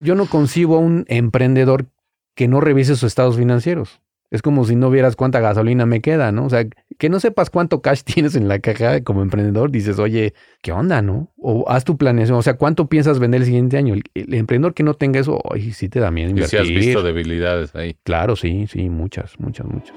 Yo no concibo a un emprendedor que no revise sus estados financieros. Es como si no vieras cuánta gasolina me queda, ¿no? O sea, que no sepas cuánto cash tienes en la caja como emprendedor, dices, oye, ¿qué onda, no? O haz tu planeación, o sea, ¿cuánto piensas vender el siguiente año? El, emprendedor que no tenga eso, ay, sí te da miedo invertir. Y si has visto debilidades ahí. Claro, sí, sí, muchas, muchas, muchas.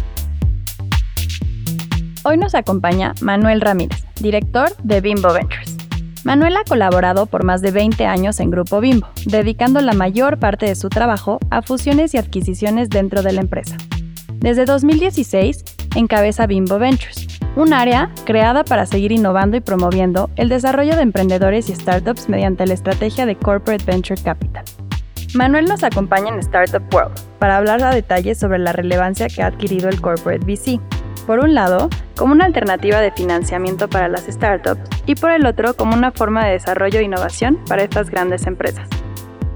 Hoy nos acompaña Manuel Ramírez, director de Bimbo Ventures. Manuel ha colaborado por más de 20 años en Grupo Bimbo, dedicando la mayor parte de su trabajo a fusiones y adquisiciones dentro de la empresa. Desde 2016, encabeza Bimbo Ventures, un área creada para seguir innovando y promoviendo el desarrollo de emprendedores y startups mediante la estrategia de Corporate Venture Capital. Manuel nos acompaña en Startup World para hablar a detalle sobre la relevancia que ha adquirido el Corporate VC por un lado, como una alternativa de financiamiento para las startups y por el otro, como una forma de desarrollo e innovación para estas grandes empresas.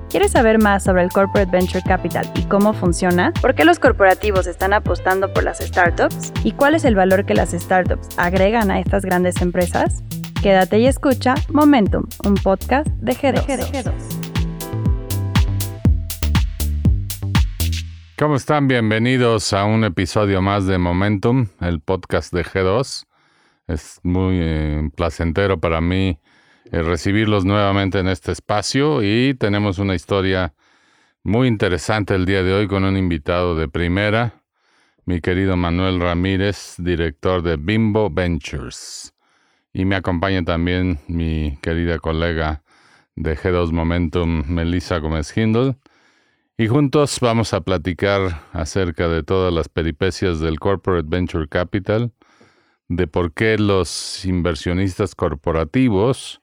¿Quieres saber más sobre el Corporate Venture Capital y cómo funciona? ¿Por qué los corporativos están apostando por las startups? ¿Y cuál es el valor que las startups agregan a estas grandes empresas? Quédate y escucha Momentum, un podcast de G2. ¿Cómo están? Bienvenidos a un episodio más de Momentum, el podcast de G2. Es muy eh, placentero para mí eh, recibirlos nuevamente en este espacio y tenemos una historia muy interesante el día de hoy con un invitado de primera, mi querido Manuel Ramírez, director de Bimbo Ventures. Y me acompaña también mi querida colega de G2 Momentum, Melissa Gómez Hindle y juntos vamos a platicar acerca de todas las peripecias del Corporate Venture Capital, de por qué los inversionistas corporativos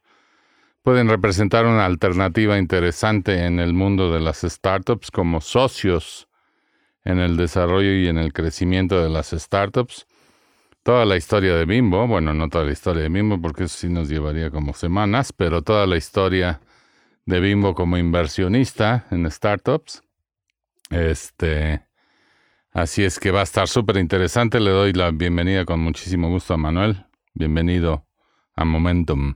pueden representar una alternativa interesante en el mundo de las startups como socios en el desarrollo y en el crecimiento de las startups. Toda la historia de Bimbo, bueno, no toda la historia de Bimbo porque eso sí nos llevaría como semanas, pero toda la historia de Bimbo como inversionista en startups. Este, así es que va a estar súper interesante. Le doy la bienvenida con muchísimo gusto a Manuel. Bienvenido a Momentum.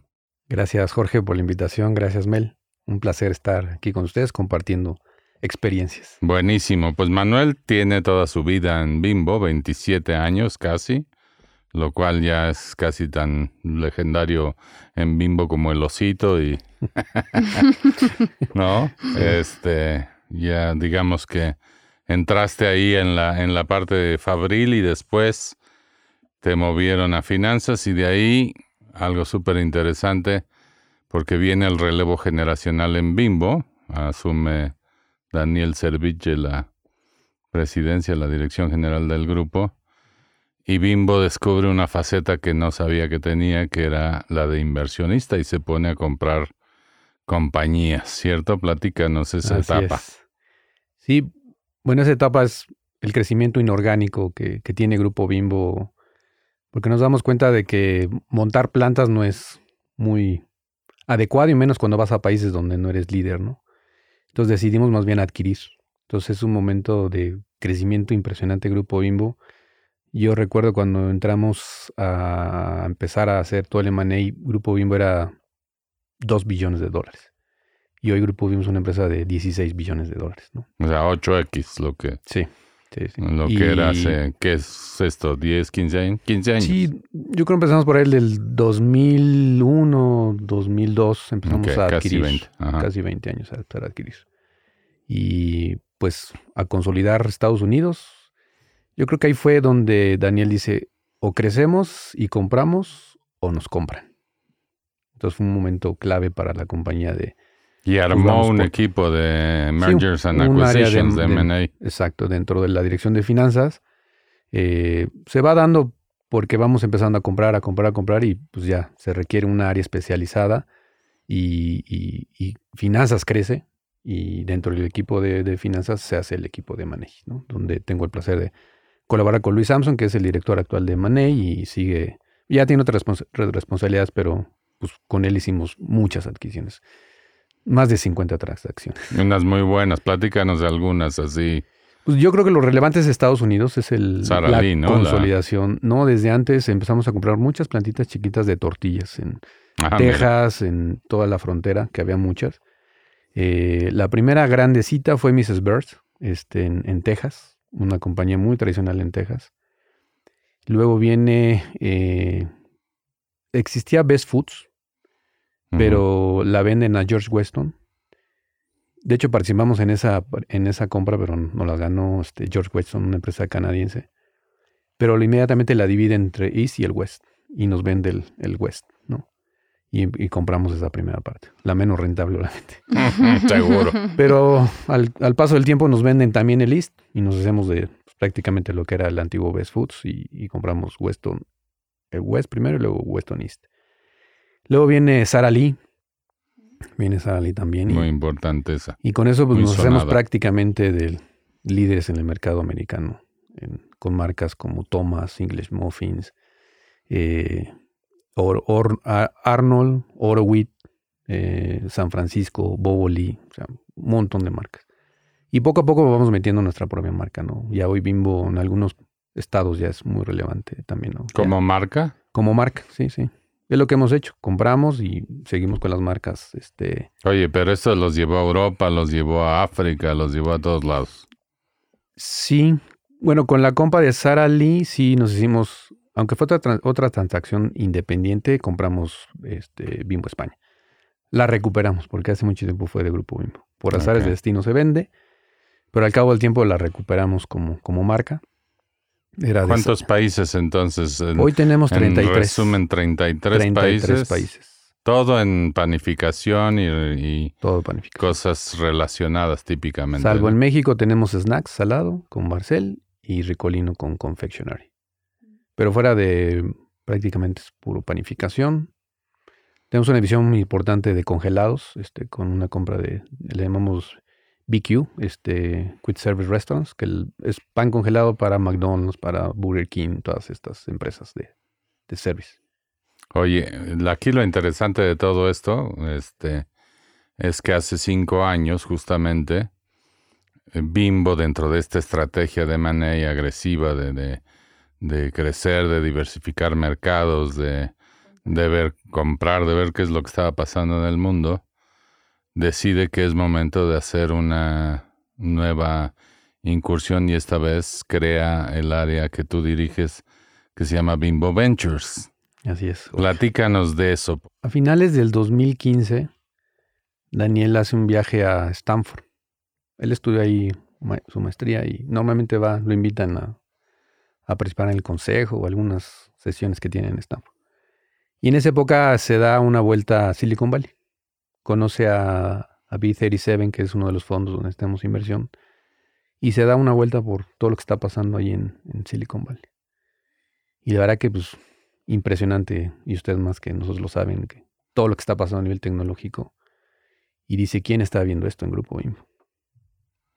Gracias Jorge por la invitación. Gracias Mel. Un placer estar aquí con ustedes compartiendo experiencias. Buenísimo. Pues Manuel tiene toda su vida en Bimbo, 27 años casi lo cual ya es casi tan legendario en Bimbo como el osito y no, este ya digamos que entraste ahí en la en la parte de Fabril y después te movieron a finanzas y de ahí algo súper interesante porque viene el relevo generacional en Bimbo, asume Daniel Serviche la presidencia, la dirección general del grupo y Bimbo descubre una faceta que no sabía que tenía, que era la de inversionista, y se pone a comprar compañías, ¿cierto? Platícanos esa etapa. Sí, bueno, esa etapa es el crecimiento inorgánico que, que tiene Grupo Bimbo, porque nos damos cuenta de que montar plantas no es muy adecuado y menos cuando vas a países donde no eres líder, ¿no? Entonces decidimos más bien adquirir. Entonces es un momento de crecimiento impresionante Grupo Bimbo yo recuerdo cuando entramos a empezar a hacer todo el M&A, Grupo Bimbo era 2 billones de dólares. Y hoy Grupo Bimbo es una empresa de 16 billones de dólares, ¿no? O sea, 8X lo que... Sí, sí, sí. Lo que era hace, ¿qué es esto? ¿10, 15 años? 15 años. Sí, yo creo que empezamos por ahí del 2001, 2002, empezamos a adquirir. Casi 20. Casi 20 años a, a adquirir. Y pues a consolidar Estados Unidos, yo creo que ahí fue donde Daniel dice, o crecemos y compramos o nos compran. Entonces fue un momento clave para la compañía de... Y armó un equipo de mergers and acquisitions, de, M&A. Exacto, dentro de la dirección de finanzas. Eh, se va dando porque vamos empezando a comprar, a comprar, a comprar y pues ya se requiere una área especializada y, y- y finanzas crece y dentro del equipo de, de finanzas se hace el equipo de Manei, ¿no? donde tengo el placer de colaborar con Luis Samson, que es el director actual de Manei y sigue, ya tiene otras respons- responsabilidades, pero pues con él hicimos muchas adquisiciones, más de 50 transacciones. Unas muy buenas. Platícanos de algunas así. Pues yo creo que lo relevante es Estados Unidos, es el, la consolidación. No, desde antes empezamos a comprar muchas plantitas chiquitas de tortillas en mira. Texas, en toda la frontera, que había muchas. Eh, la primera grandecita fue Mrs. Bird, este, en, en Texas, una compañía muy tradicional en Texas. Luego viene, eh, existía Best Foods, Pero la venden a George Weston. De hecho, participamos en esa, en esa compra, pero no la ganó este, George Weston, una empresa canadiense. Pero inmediatamente la divide entre East y el West y nos vende el, el West, ¿no? Y, y compramos esa primera parte, la menos rentable, obviamente. Seguro. Pero al, al paso del tiempo nos venden también el East y nos hacemos de pues, prácticamente lo que era el antiguo Best Foods y, y compramos Weston, el West primero y luego Weston East. Luego viene Sara Lee, viene Sara Lee también. y- Muy importante esa. y con eso pues, nos hacemos prácticamente de líderes en el mercado americano, en- con marcas como Thomas, English Muffins, eh, Or- Or- A- Arnold, Horowitz, eh, San Francisco, Boboli, o sea, un montón de marcas. Y poco a poco vamos metiendo nuestra propia marca, ¿no? Ya hoy Bimbo en algunos estados ya es muy relevante también, ¿no? Ya- ¿Como marca? como marca, sí, sí. Es lo que hemos hecho. Compramos y seguimos con las marcas, este, Oye, pero esto los llevó a Europa, los llevó a África, los llevó a todos lados. Sí, bueno, con la compra de Sara Lee sí nos hicimos, aunque fue otra, otra transacción independiente, compramos este, Bimbo España. La recuperamos porque hace mucho tiempo fue de Grupo Bimbo. Por azares Ok. de destino se vende, pero al cabo del tiempo la recuperamos como, como marca. Era ¿Cuántos países entonces? En, Hoy tenemos en 33. resumen, 33, 33 países. países. Todo en panificación y, y Todo panificado. cosas relacionadas típicamente. Salvo ¿no? en México tenemos snacks salado con Marcel y Ricolino con confectionery. Pero fuera de prácticamente es puro panificación. Tenemos una división muy importante de congelados, este, con una compra de, le llamamos BQ, este, Quick Service Restaurants, que es pan congelado para McDonald's, para Burger King, todas estas empresas de, de service. Oye, aquí lo interesante de todo esto este, es que hace cinco años, justamente, eh, Bimbo, dentro de esta estrategia de manera agresiva de, de, de crecer, de diversificar mercados, de, de ver, comprar, de ver qué es lo que estaba pasando en el mundo, decide que es momento de hacer una nueva incursión y esta vez crea el área que tú diriges que se llama Bimbo Ventures. Así es. Platícanos de eso. A finales del 2015, Daniel hace un viaje a Stanford. Él estudia ahí su maestría y normalmente va, lo invitan a, a participar en el consejo o algunas sesiones que tienen en Stanford. Y en esa época se da una vuelta a Silicon Valley. Conoce a, a B37, que es uno de los fondos donde tenemos inversión, y se da una vuelta por todo lo que está pasando ahí en, en Silicon Valley. Y la verdad que, pues, impresionante, y ustedes más que nosotros lo saben, que todo lo que está pasando a nivel tecnológico. Y dice, ¿quién está viendo esto en Grupo Bimbo?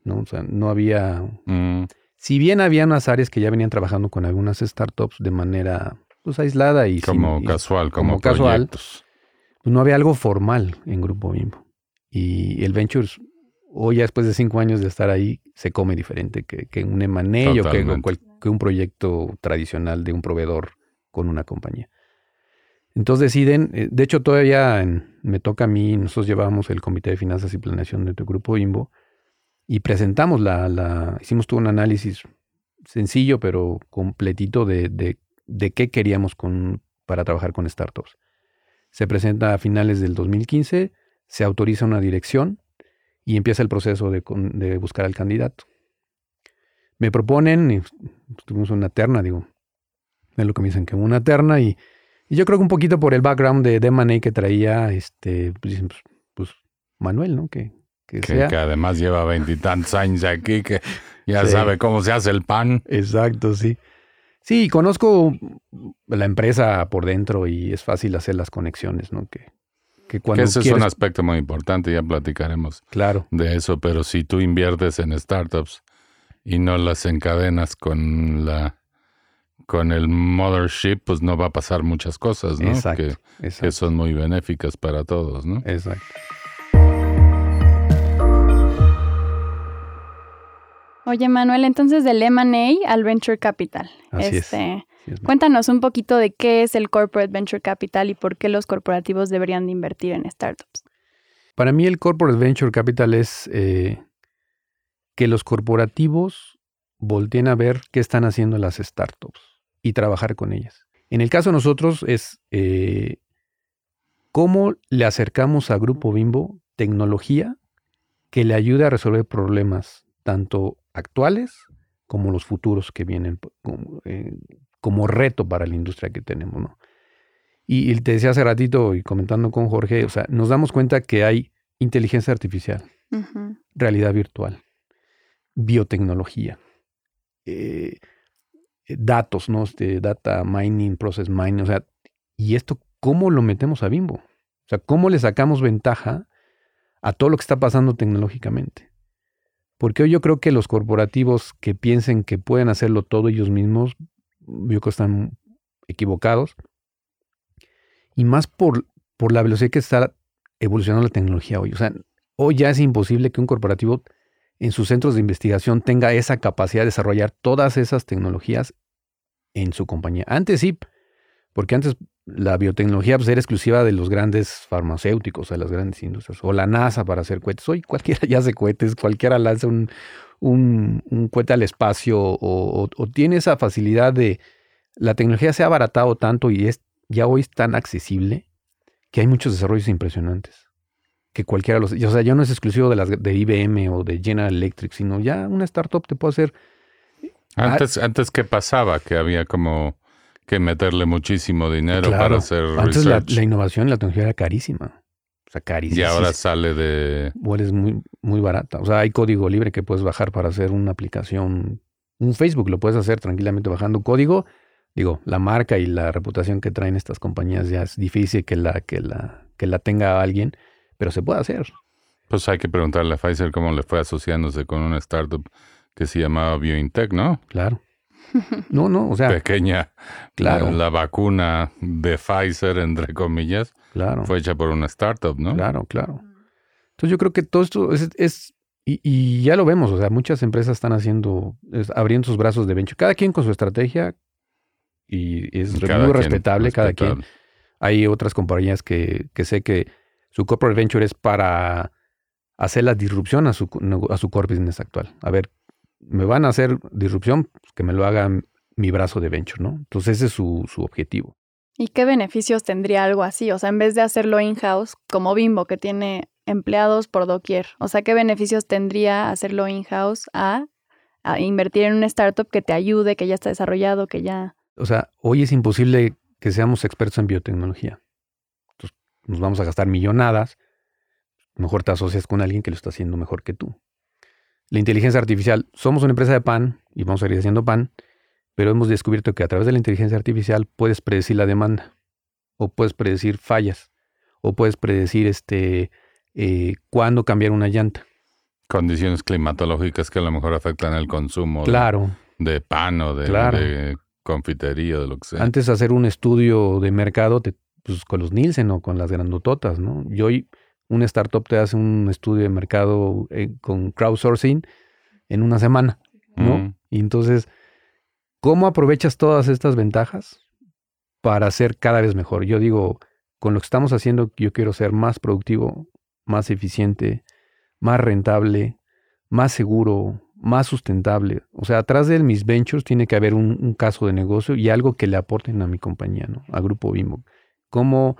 ¿No? O sea, no había... Mm, Si bien había unas áreas que ya venían trabajando con algunas startups de manera pues, aislada y sin- como y- casual, como, como casual. proyectos. Pues, no había algo formal en Grupo Bimbo. Y el Ventures, hoy ya después de cinco años de estar ahí, se come diferente que, que un M&A o que, que un proyecto tradicional de un proveedor con una compañía. Entonces deciden, eh, de hecho todavía en- me toca a mí, nosotros llevábamos el Comité de Finanzas y Planeación de Grupo Bimbo y presentamos la, la hicimos todo un análisis sencillo pero completito de, de, de qué queríamos con, para trabajar con startups. Se presenta a finales del 2015, se autoriza una dirección y empieza el proceso de, de buscar al candidato. Me proponen, y tuvimos una terna, digo, es lo que me dicen que una terna y, y yo creo que un poquito por el background de, de que traía, este, pues, pues, pues, Manuel, ¿no? Que, que Que, sea. que además lleva veintitantos años aquí, que ya Sí. sabe cómo se hace el pan. Exacto, sí. Sí, conozco la empresa por dentro y es fácil hacer las conexiones, ¿no? Que, que cuando ese es un aspecto muy importante, ya platicaremos Claro, de eso, pero si tú inviertes en startups y no las encadenas con la con el mothership, pues no va a pasar muchas cosas, ¿no? exacto, Que, que exacto, son muy benéficas para todos, ¿no? exacto. Oye, Manuel, entonces del M&A al Venture Capital. Así este, es- Cuéntanos un poquito de qué es el Corporate Venture Capital y por qué los corporativos deberían de invertir en startups. Para mí el corporate venture capital es eh, que los corporativos volteen a ver qué están haciendo las startups y trabajar con ellas. En el caso de nosotros es eh, cómo le acercamos a Grupo Bimbo tecnología que le ayude a resolver problemas tanto actuales como los futuros que vienen como, eh, como reto para la industria que tenemos. ¿no? Y, y te decía hace ratito y comentando con Jorge, o sea, nos damos cuenta que hay inteligencia artificial, realidad virtual, biotecnología, eh, eh, datos, ¿no? Este, data mining, process mining, o sea, ¿y esto cómo lo metemos a Bimbo? O sea, ¿cómo le sacamos ventaja a todo lo que está pasando tecnológicamente? Porque hoy yo creo que los corporativos que piensen que pueden hacerlo todo ellos mismos, yo creo que están equivocados. Y más por, por la velocidad que está evolucionando la tecnología hoy. O sea, hoy ya es imposible que un corporativo en sus centros de investigación tenga esa capacidad de desarrollar todas esas tecnologías en su compañía. Antes sí, porque antes la biotecnología pues, era exclusiva de los grandes farmacéuticos, de las grandes industrias, o la NASA para hacer cohetes. Hoy cualquiera ya hace cohetes, cualquiera lanza un, un, cohete al espacio o, o- o tiene esa facilidad de... La tecnología se ha abaratado tanto y es ya hoy es tan accesible que hay muchos desarrollos impresionantes. Que cualquiera los... O sea, ya no es exclusivo de las de IBM o de General Electric, sino ya una startup te puede hacer... Ah, Antes, antes ¿qué pasaba? Que había como que meterle muchísimo dinero Claro, para hacer Antes la, research. la innovación y la tecnología era carísima. O sea, y carísima. ahora sale de... o es muy, muy barata. O sea, hay código libre que puedes bajar para hacer una aplicación. Un Facebook lo puedes hacer tranquilamente bajando código. Digo, la marca y la reputación que traen estas compañías ya es difícil que la, que la, que la tenga alguien, pero se puede hacer. Pues hay que preguntarle a Pfizer cómo le fue asociándose con una startup que se llamaba BioIntech, ¿no? Claro. No, no, o sea, Pequeña. claro, La, vacuna de Pfizer, entre comillas, claro. fue hecha por una startup, ¿no? Claro, claro. Entonces yo creo que todo esto es, es- y, y ya lo vemos, o sea, muchas empresas están haciendo, es- abriendo sus brazos de venture, cada quien con su estrategia y es Cada muy respetable, cada quien. Hay otras compañías que, que sé que su corporate venture es para hacer la disrupción a su, a su core business actual. A ver, me van a hacer disrupción, pues que me lo haga mi brazo de venture, ¿no? Entonces ese es su, su objetivo. ¿Y qué beneficios tendría algo así? O sea, en vez de hacerlo in-house, como Bimbo, que tiene empleados por doquier. O sea, ¿qué beneficios tendría hacerlo in-house a, a invertir en una startup que te ayude, que ya está desarrollado, que ya... O sea, hoy es imposible que seamos expertos en biotecnología. Entonces, nos vamos a gastar millonadas. Mejor te asocias con alguien que lo está haciendo mejor que tú. La inteligencia artificial, somos una empresa de pan y vamos a seguir haciendo pan, pero hemos descubierto que a través de la inteligencia artificial puedes predecir la demanda, o puedes predecir fallas, o puedes predecir este eh, cuándo cambiar una llanta. Condiciones climatológicas que a lo mejor afectan el consumo de- Claro, de, pan o de, Claro. de confitería, de lo que sea. Antes de hacer un estudio de mercado, te- pues con los Nielsen o con las grandototas, ¿no? Y hoy una startup te hace un estudio de mercado eh, con crowdsourcing en una semana, ¿no? Mm. Y entonces, ¿cómo aprovechas todas estas ventajas para ser cada vez mejor? Yo digo, con lo que estamos haciendo, yo quiero ser más productivo, más eficiente, más rentable, más seguro, más sustentable. O sea, atrás de mis ventures tiene que haber un, un caso de negocio y algo que le aporten a mi compañía, ¿no? A Grupo Bimbo. ¿Cómo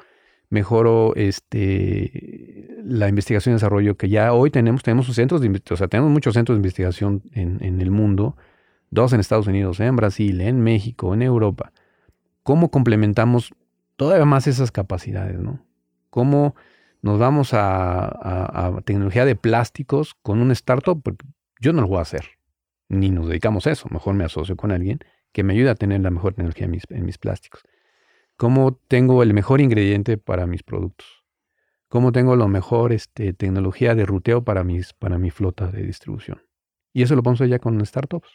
mejoro este, la investigación y desarrollo que ya hoy tenemos? Tenemos centros de o sea, tenemos muchos centros de investigación en, en el mundo, dos en Estados Unidos, en Brasil, en México, en Europa. ¿Cómo complementamos todavía más esas capacidades, ¿no? ¿Cómo nos vamos a, a- a tecnología de plásticos con un startup? Porque yo no lo voy a hacer, ni nos dedicamos a eso. Mejor me asocio con alguien que me ayude a tener la mejor tecnología en mis, en mis plásticos. ¿Cómo tengo el mejor ingrediente para mis productos? cómo tengo lo mejor este, tecnología de ruteo para, mis, para mi flota de distribución. Y eso lo hacer ya con startups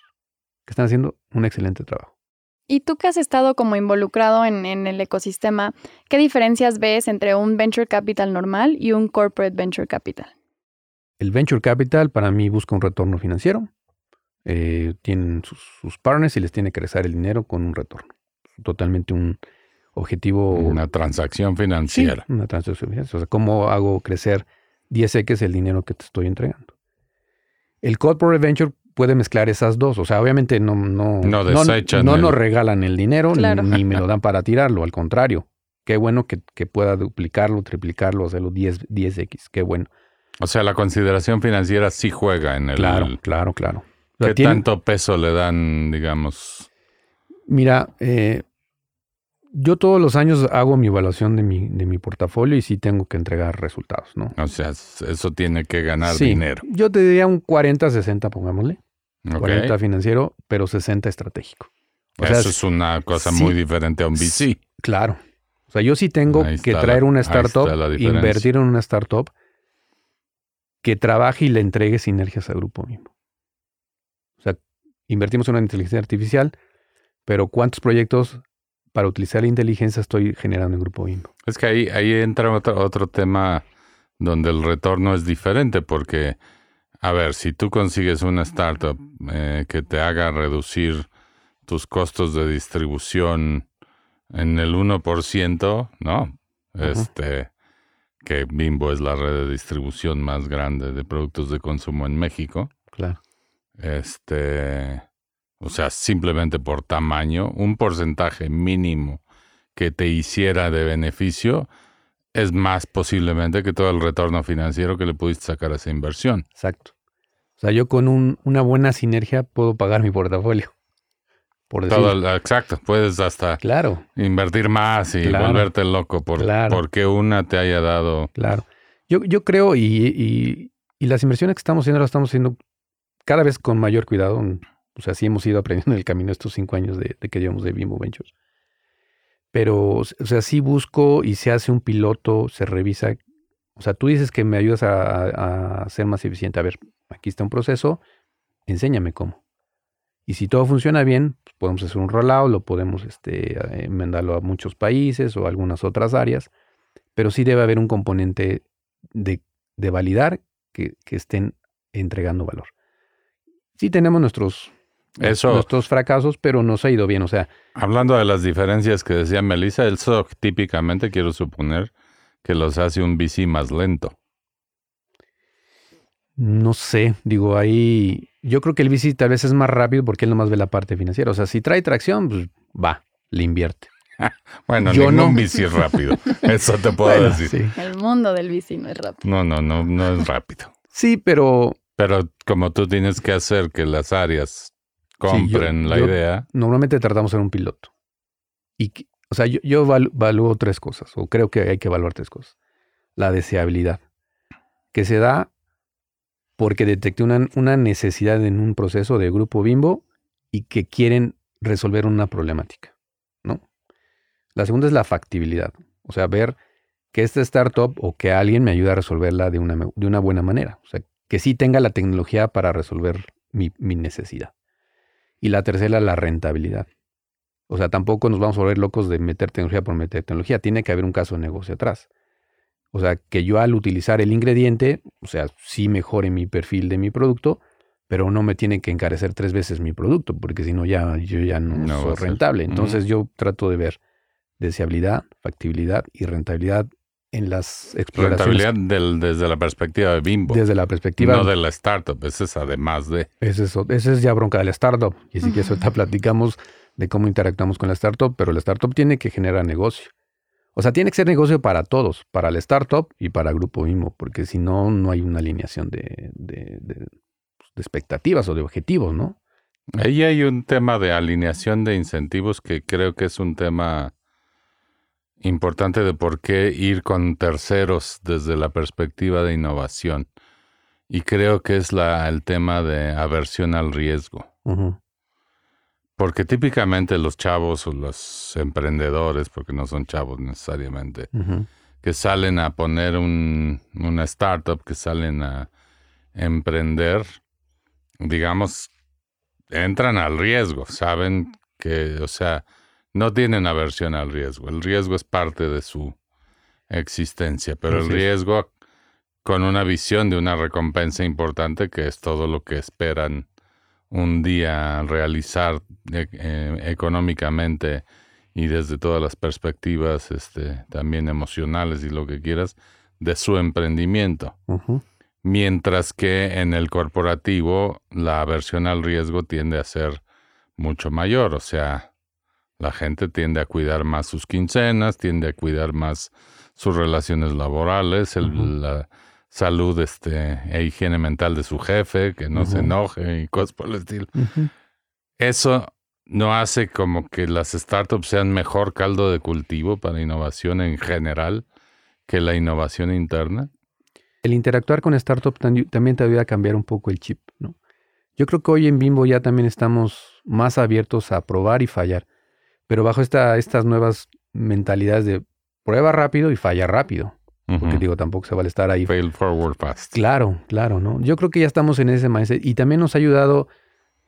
que están haciendo un excelente trabajo. Y tú que has estado como involucrado en, en, el ecosistema, ¿qué diferencias ves entre un venture capital normal y un corporate venture capital? El venture capital para mí busca un retorno financiero. Eh, tienen sus, partners y les tiene que regresar el dinero con un retorno. Totalmente un objetivo. Una transacción financiera. una transacción financiera. O sea, ¿cómo hago crecer 10x el dinero que te estoy entregando? El corporate venture puede mezclar esas dos. O sea, obviamente no, no, no, no, nos regalan el dinero ni, me lo dan para tirarlo. Al contrario, qué bueno que, pueda duplicarlo, triplicarlo, hacerlo 10, 10x. Qué bueno. O sea, la consideración financiera sí juega en el. Claro, claro, claro. ¿Qué tanto peso le dan, digamos? Mira, eh, yo todos los años hago mi evaluación de mi, de mi portafolio y sí tengo que entregar resultados, ¿no? O sea, eso tiene que ganar dinero. Yo te diría un 40-60, pongámosle. 40 financiero, pero 60 estratégico. eso es una cosa muy diferente a un VC. Claro. O sea, yo sí tengo que traer una startup, invertir en una startup que trabaje y le entregue sinergias al grupo mismo. O sea, invertimos en una inteligencia artificial, pero ¿cuántos proyectos para utilizar la inteligencia estoy generando en Grupo Bimbo? Es que ahí, ahí entra otro, otro tema donde el retorno es diferente, porque, a ver, si tú consigues una startup eh, que te haga reducir tus costos de distribución en el 1%, ¿no? Este que Bimbo es la red de distribución más grande de productos de consumo en México. Claro. Este, o sea, simplemente por tamaño, un porcentaje mínimo que te hiciera de beneficio es más posiblemente que todo el retorno financiero que le pudiste sacar a esa inversión. Exacto. O sea, yo con un, una buena sinergia puedo pagar mi portafolio exacto, puedes hasta claro. invertir más y volverte loco por porque una te haya dado. Claro. Yo, yo creo, y, las inversiones que estamos haciendo las estamos haciendo cada vez con mayor cuidado. O sea, sí hemos ido aprendiendo en el camino estos cinco años de, que llevamos de Bimbo Ventures. Pero, o sea, sí busco y se hace un piloto, se revisa. O sea, tú dices que me ayudas a, ser más eficiente. A ver, aquí está un proceso, enséñame cómo. Y si todo funciona bien, pues podemos hacer un rollout, lo podemos este, enmendarlo a muchos países o a algunas otras áreas, pero sí debe haber un componente de, validar que, estén entregando valor. Sí tenemos nuestros, nuestros fracasos, pero nos ha ido bien. O sea, hablando de las diferencias que decía Melissa, el SOC típicamente quiero suponer que los hace un VC más lento. No sé, digo, ahí yo creo que el VC tal vez es más rápido porque él nomás ve la parte financiera. O sea, si trae tracción, pues va, le invierte. bueno, yo no. un VC es rápido. Eso te puedo decir. El mundo del VC no es rápido. No, no, no, no es rápido. Sí, pero... Pero como tú tienes que hacer que las áreas compren la idea. Normalmente tratamos en un piloto. Y, o sea, yo, yo evalúo tres cosas, o creo que hay que evaluar tres cosas. La deseabilidad, que se da porque detecté una, necesidad en un proceso de grupo bimbo y que quieren resolver una problemática, ¿no? La segunda es la factibilidad, o sea, ver que esta startup o que alguien me ayude a resolverla de una, de una buena manera, o sea, que sí tenga la tecnología para resolver mi, mi necesidad. Y la tercera, la rentabilidad. O sea, tampoco nos vamos a volver locos de meter tecnología por meter tecnología, tiene que haber un caso de negocio atrás. O sea, que yo al utilizar el ingrediente, o sea, sí mejore mi perfil de mi producto, pero no me tiene que encarecer tres veces mi producto, porque si no, ya, yo ya no, soy rentable. Entonces yo trato de ver deseabilidad, factibilidad y rentabilidad en las exploraciones. Rentabilidad desde la perspectiva de Bimbo. Desde la perspectiva. No de la startup, ese es además de. Es, ese es ya bronca de la startup. Y así que eso ahorita platicamos de cómo interactuamos con la startup, pero la startup tiene que generar negocio. O sea, tiene que ser negocio para todos, para el startup y para el grupo mismo, porque si no, no hay una alineación de, de, expectativas o de objetivos, ¿no? Ahí hay un tema de alineación de incentivos que creo que es un tema importante de por qué ir con terceros desde la perspectiva de innovación. Y creo que es la, el tema de aversión al riesgo. Porque típicamente los chavos o los emprendedores, porque no son chavos necesariamente, que salen a poner un, una startup, que salen a emprender, digamos, entran al riesgo, saben que, o sea, no tienen aversión al riesgo. El riesgo es parte de su existencia, pero el riesgo con una visión de una recompensa importante que es todo lo que esperan un día realizar e, eh, económicamente y desde todas las perspectivas este, también emocionales y lo que quieras de su emprendimiento. Mientras que en el corporativo la aversión al riesgo tiende a ser mucho mayor, o sea, la gente tiende a cuidar más sus quincenas, tiende a cuidar más sus relaciones laborales, la salud este, e higiene mental de su jefe, que no se enoje y cosas por el estilo. Eso no hace como que las startups sean mejor caldo de cultivo para innovación en general que la innovación interna. El interactuar con startups también te ayuda a cambiar un poco el chip, ¿no? Yo creo que hoy en Bimbo ya también estamos más abiertos a probar y fallar, pero bajo esta, estas nuevas mentalidades de prueba rápido y falla rápido. Porque digo, tampoco se vale estar ahí. Fail forward fast. Claro, claro, ¿no? Yo creo que ya estamos en ese mindset y también nos ha ayudado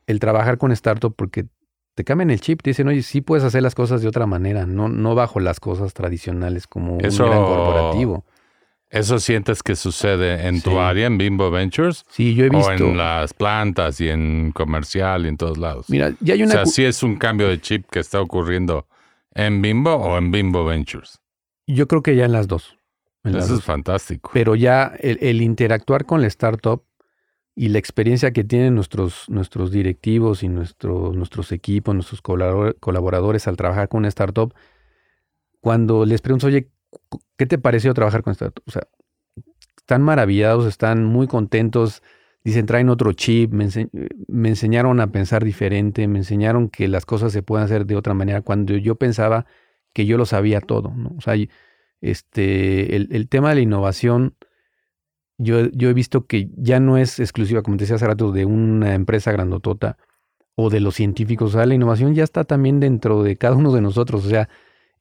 el trabajar con startup porque te cambian el chip, te dicen, oye, sí puedes hacer las cosas de otra manera, no, no bajo las cosas tradicionales como un gran corporativo. ¿Eso sientes que sucede en tu área, en Bimbo Ventures? Sí, yo he visto. O en las plantas y en comercial y en todos lados. Mira, ya hay una. O sea, sí es un cambio de chip que está ocurriendo en Bimbo o en Bimbo Ventures. Yo creo que ya en las dos. Eso es fantástico. Pero ya el, interactuar con la startup y la experiencia que tienen nuestros, nuestros directivos y nuestros, nuestros equipos, nuestros colaboradores al trabajar con una startup, cuando les pregunto, oye, ¿qué te pareció trabajar con startup? O sea, están maravillados, están muy contentos, dicen, traen otro chip, me, me, enseñaron a pensar diferente, me enseñaron que las cosas se pueden hacer de otra manera, cuando yo pensaba que yo lo sabía todo, ¿no? O sea, este, el, tema de la innovación, yo, yo, he visto que ya no es exclusiva, como te decía hace rato, de una empresa grandotota o de los científicos. O sea, la innovación ya está también dentro de cada uno de nosotros. O sea,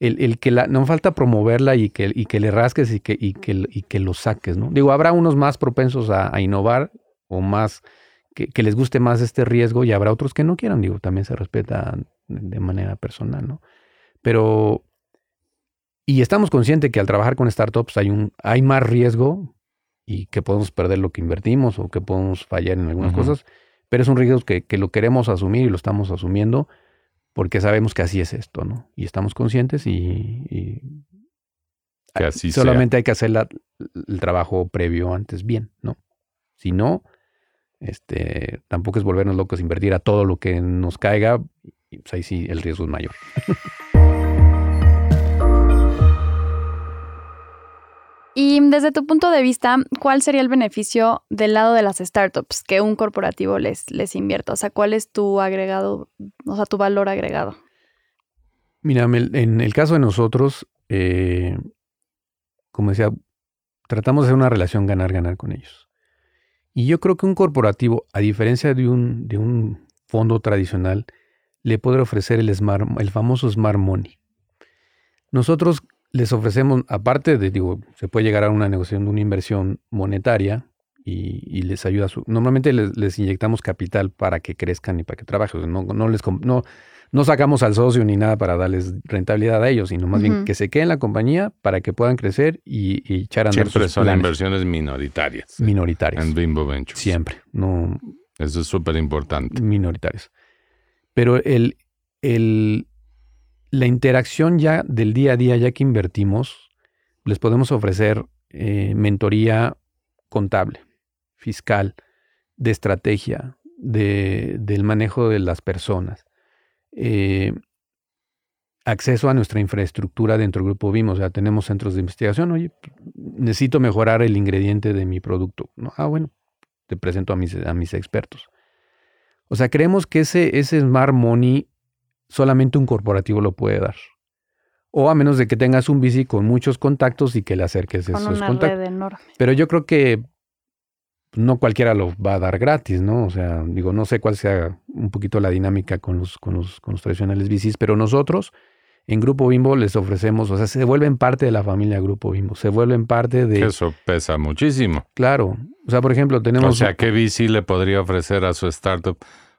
el, que la, no falta promoverla y que, y que le rasques y que, y que, y que lo saques, ¿no? Digo, habrá unos más propensos a, innovar o más que, que, les guste más este riesgo y habrá otros que no quieran, digo, también se respeta de manera personal, ¿no? Pero y estamos conscientes que al trabajar con startups hay, un, hay más riesgo y que podemos perder lo que invertimos o que podemos fallar en algunas cosas, pero es un riesgo que, lo queremos asumir y lo estamos asumiendo porque sabemos que así es esto, ¿no? Y estamos conscientes y, que así solamente hay que hacer el trabajo previo antes bien, ¿no? Si no, este, tampoco es volvernos locos, invertir a todo lo que nos caiga, y pues ahí sí el riesgo es mayor. Y desde tu punto de vista, ¿cuál sería el beneficio del lado de las startups que un corporativo les, les invierta? O sea, ¿cuál es tu agregado, o sea, tu valor agregado? Mira, en el caso de nosotros, eh, como decía, tratamos de hacer una relación ganar-ganar con ellos. Y yo creo que un corporativo, a diferencia de un, de un fondo tradicional, le puede ofrecer el, smart, el famoso Smart Money. Nosotros les ofrecemos, aparte de, digo, se puede llegar a una negociación de una inversión monetaria y, les ayuda. Su, normalmente les, inyectamos capital para que crezcan y para que trabajen. No, no, les, no, no sacamos al socio ni nada para darles rentabilidad a ellos, sino más bien que se queden en la compañía para que puedan crecer y, echar a andar Siempre son inversiones minoritarias. Minoritarias. En Bimbo Ventures. Siempre. No, Eso es súper importante. Minoritarias. Pero el, el, la interacción ya del día a día, ya que invertimos, les podemos ofrecer eh, mentoría contable, fiscal, de estrategia, de, del manejo de las personas, eh, acceso a nuestra infraestructura dentro del grupo BIM, o sea, tenemos centros de investigación, oye, necesito mejorar el ingrediente de mi producto. Ah, bueno, te presento a mis, a mis expertos. O sea, creemos que ese, ese Smart Money solamente un corporativo lo puede dar. O a menos de que tengas un bici con muchos contactos y que le acerques con esos una contactos. Red enorme. Pero yo creo que no cualquiera lo va a dar gratis, ¿no? O sea, digo, no sé cuál sea un poquito la dinámica con los, con los, con los tradicionales bicis, pero nosotros en Grupo Bimbo les ofrecemos, o sea, se vuelven parte de la familia Grupo Bimbo, se vuelven parte de... Eso pesa muchísimo. Claro, o sea, por ejemplo, tenemos... O sea, ¿qué VC le podría ofrecer a su startup?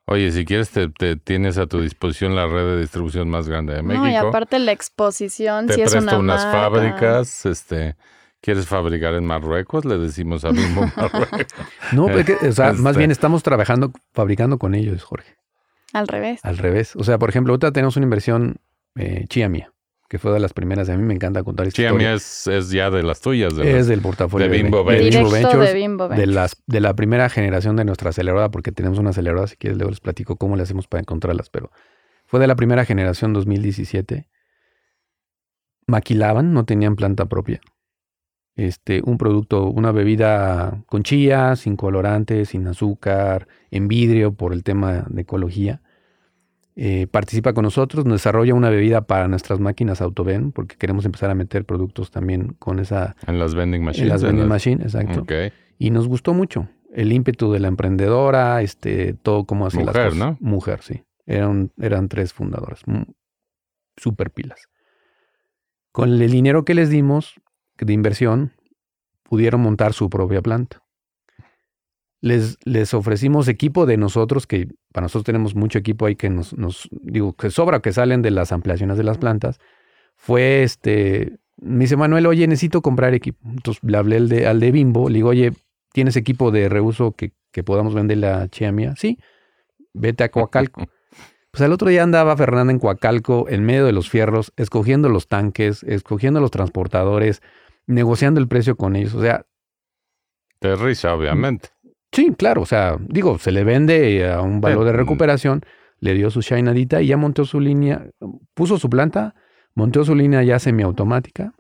Oye, si quieres, te, tienes a tu disposición la red de distribución más grande de México. No, y aparte la exposición, te si es una unas fábricas, este... ¿Quieres fabricar en Marruecos? Le decimos a Bimbo Marruecos. no, o sea, más este bien estamos trabajando, fabricando con ellos, Jorge. Al revés. Al revés. O sea, por ejemplo, ahorita tenemos una inversión eh, Chia Mía, que fue de las primeras. A mí me encanta contar esta Chia Mía es, es, ya de las tuyas. De es del portafolio de Bimbo, Ventures. de Bimbo Ventures. De, las, de la primera generación de nuestra aceleradora, porque tenemos una aceleradora, si quieres luego les platico cómo le hacemos para encontrarlas, pero fue de la primera generación 2017. Maquilaban, no tenían planta propia. Este, un producto, una bebida con chía, sin colorante, sin azúcar, en vidrio por el tema de ecología. Eh, participa con nosotros, nos desarrolla una bebida para nuestras máquinas AutoVen, porque queremos empezar a meter productos también con esa... En las vending machines. En las vending machines, exacto. Y nos gustó mucho el ímpetu de la emprendedora, este, todo como hacía las cosas. ¿no? Mujer, sí. Eran, eran tres fundadoras, super pilas. Con el dinero que les dimos de inversión, pudieron montar su propia planta les, les ofrecimos equipo de nosotros, que para nosotros tenemos mucho equipo ahí que nos, nos, digo, que sobra, que salen de las ampliaciones de las plantas. Fue este, me dice Manuel, oye, necesito comprar equipo. Entonces le hablé al de, al de Bimbo, le digo, oye, ¿tienes equipo de reuso que, que podamos vender la chía mía? Sí, vete a Coacalco. Pues el otro día andaba Fernanda en Coacalco, en medio de los fierros, escogiendo los tanques, escogiendo los transportadores, negociando el precio con ellos. O sea. De risa, obviamente. Sí, claro, o sea, digo, se le vende a un valor de recuperación, le dio su shinadita y ya montó su línea, puso su planta, montó su línea ya semiautomática.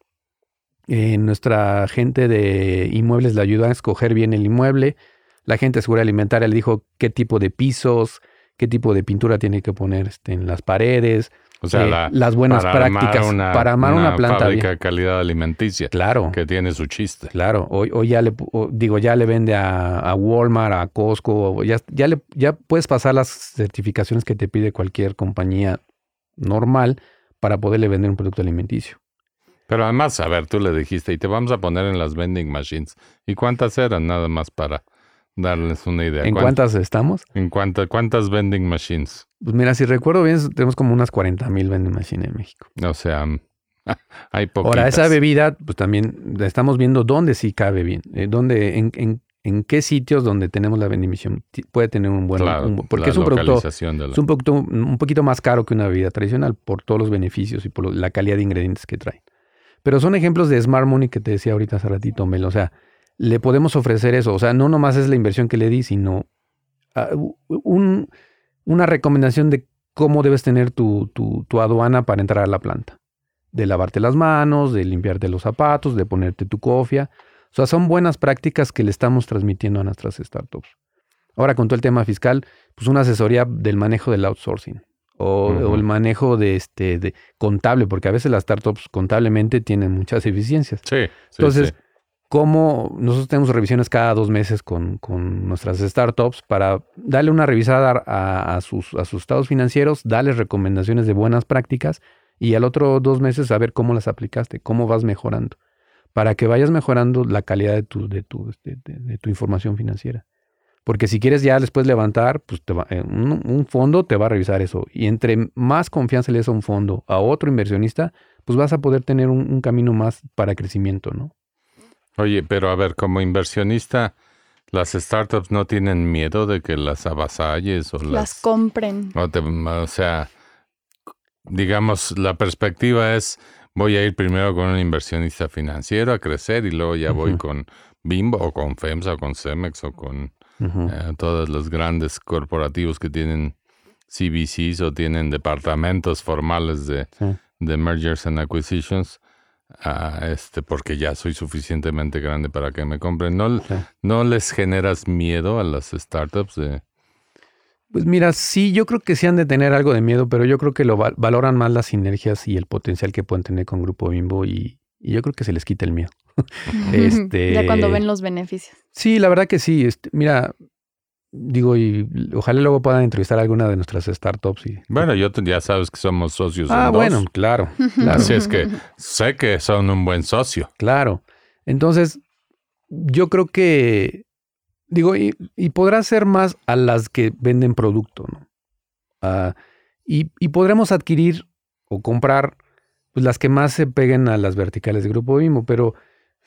Eh, nuestra gente de inmuebles le ayudó a escoger bien el inmueble. La gente de seguridad alimentaria le dijo qué tipo de pisos, qué tipo de pintura tiene que poner este, en las paredes. O sea, eh, las buenas prácticas para armar una, planta fábrica de calidad alimenticia. Claro. Que tiene su chiste. Claro. Hoy, hoy ya le digo, ya le vende a, Walmart, a Costco, ya, ya, le, ya puedes pasar las certificaciones que te pide cualquier compañía normal para poderle vender un producto alimenticio. Pero además, a ver, tú le dijiste, y te vamos a poner en las vending machines. ¿Y cuántas eran nada más para darles una idea. ¿En cuántas estamos? ¿En cuántas vending machines? Pues mira, si recuerdo bien, tenemos como unas 40 mil vending machines en México. O sea, hay poquitas. Ahora, esa bebida, pues también estamos viendo dónde sí cabe bien, eh, dónde, en, en, en, qué sitios donde tenemos la vending machine puede tener un buen... porque es un producto, es un producto un poquito más caro que una bebida tradicional por todos los beneficios y por la calidad de ingredientes que trae. Pero son ejemplos de Smart Money que te decía ahorita hace ratito, Mel. O sea, le podemos ofrecer eso. O sea, no nomás es la inversión que le di, sino ah, una recomendación de cómo debes tener tu, tu, aduana para entrar a la planta. De lavarte las manos, de limpiarte los zapatos, de ponerte tu cofia. O sea, son buenas prácticas que le estamos transmitiendo a nuestras startups. Ahora, con todo el tema fiscal, pues una asesoría del manejo del outsourcing. O, el manejo de este de contable, porque a veces las startups contablemente tienen muchas eficiencias. Sí. Entonces, cómo nosotros tenemos revisiones cada dos meses con, nuestras startups para darle una revisada a, sus, a sus estados financieros, darles recomendaciones de buenas prácticas y al otro dos meses a ver cómo las aplicaste, cómo vas mejorando, para que vayas mejorando la calidad de tu, de tu, de, tu información financiera. Porque si quieres ya después levantar, pues te va, eh, un, fondo te va a revisar eso. Y entre más confianza le des a un fondo, a otro inversionista, pues vas a poder tener un camino más para crecimiento, ¿no? Oye, pero a ver, como inversionista, las startups no tienen miedo de que las avasalles o las, las compren. O, sea, digamos, la perspectiva es voy a ir primero con un inversionista financiero a crecer y luego ya voy con Bimbo o con FEMSA o con Cemex o con eh, todos los grandes corporativos que tienen CBCs o tienen departamentos formales de, de mergers and acquisitions este, porque ya soy suficientemente grande para que me compren. ¿No, ¿no les generas miedo a las startups? De... Pues mira, sí, yo creo que sí han de tener algo de miedo, pero yo creo que lo valoran más las sinergias y el potencial que pueden tener con Grupo Bimbo y, yo creo que se les quita el miedo. este, ya cuando ven los beneficios. Sí, la verdad que sí. Este, mira, digo, y ojalá luego puedan entrevistar a alguna de nuestras startups. Y... Bueno, yo ya sabes que somos socios. Ah, en dos. bueno, claro, claro, Así es que sé que son un buen socio. claro. Entonces, yo creo que, digo, y, y podrá ser más a las que venden producto, ¿no? Ah, y, y podremos adquirir o comprar pues, las que más se peguen a las verticales de Grupo Bimbo, pero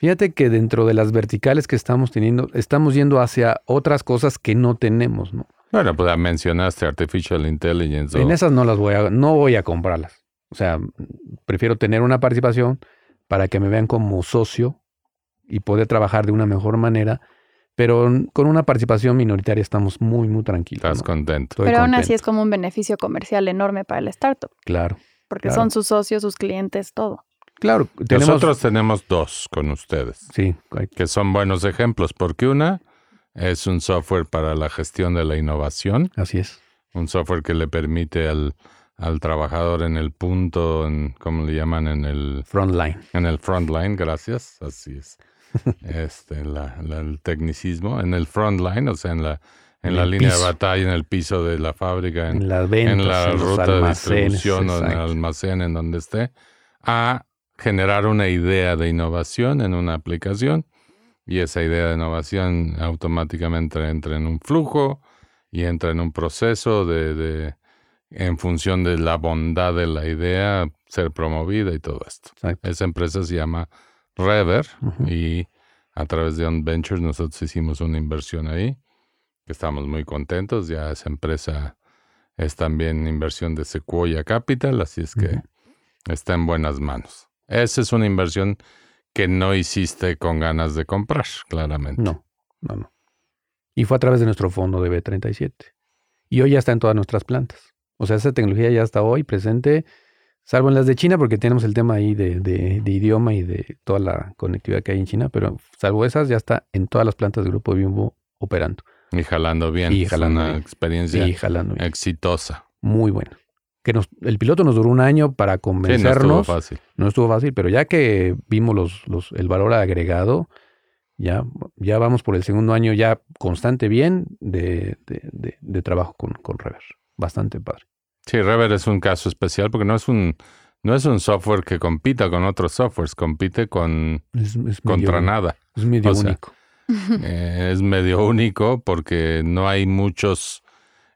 fíjate que dentro de las verticales que estamos teniendo, estamos yendo hacia otras cosas que no tenemos, ¿no? Bueno, pues ya mencionaste Artificial Intelligence. o- En esas no las voy a, no voy a comprarlas. O sea, prefiero tener una participación para que me vean como socio y poder trabajar de una mejor manera. Pero con una participación minoritaria estamos muy, muy tranquilos. Estás ¿no? contento. Estoy Pero aún así contento. es como un beneficio comercial enorme para la startup, Claro, porque Claro. son sus socios, sus clientes, todo. Claro. Tenemos, Nosotros tenemos dos con ustedes, Sí, hay- que son buenos ejemplos, porque una es un software para la gestión de la innovación, así es. un software que le permite al, al trabajador en el punto, en, ¿cómo le llaman? En el, Frontline. en el frontline, gracias, así es. este, la- la- el tecnicismo, en el frontline, o sea, en la, en En la línea piso. de batalla, en el piso de la fábrica, en, En las ventas, en la ruta de distribución o en el almacén, en donde esté, a generar una idea de innovación en una aplicación y esa idea de innovación automáticamente entra en un flujo y entra en un proceso de, de- en función de la bondad de la idea ser promovida y todo esto. Exacto. Esa empresa se llama Rever y a través de On Ventures nosotros hicimos una inversión ahí, que estamos muy contentos. Ya esa empresa es también inversión de Sequoia Capital, así es que está en buenas manos. Esa es una inversión que no hiciste con ganas de comprar, claramente. No, no, no. Y fue a través de nuestro fondo de B37. Y hoy ya está en todas nuestras plantas. O sea, esa tecnología ya está hoy presente, salvo en las de China, porque tenemos el tema ahí de, de- de idioma y de toda la conectividad que hay en China, pero salvo esas, ya está en todas las plantas del Grupo Bimbo operando Y jalando bien. Y es jalando una bien. experiencia y jalando. bien. exitosa. Muy bueno. Que nos, el piloto nos duró un año para Sí, no convencernos. estuvo fácil. No estuvo fácil, pero ya que vimos los, los, el valor agregado, ya, ya vamos por el segundo año ya constante bien de, de- de- de trabajo con, con Rever. Bastante padre. Sí, Rever es un caso especial porque no es un, no es un software que compita con otros softwares, compite con Es, es contra medio, nada. Es medio O sea, único. Eh, es medio único porque no hay muchas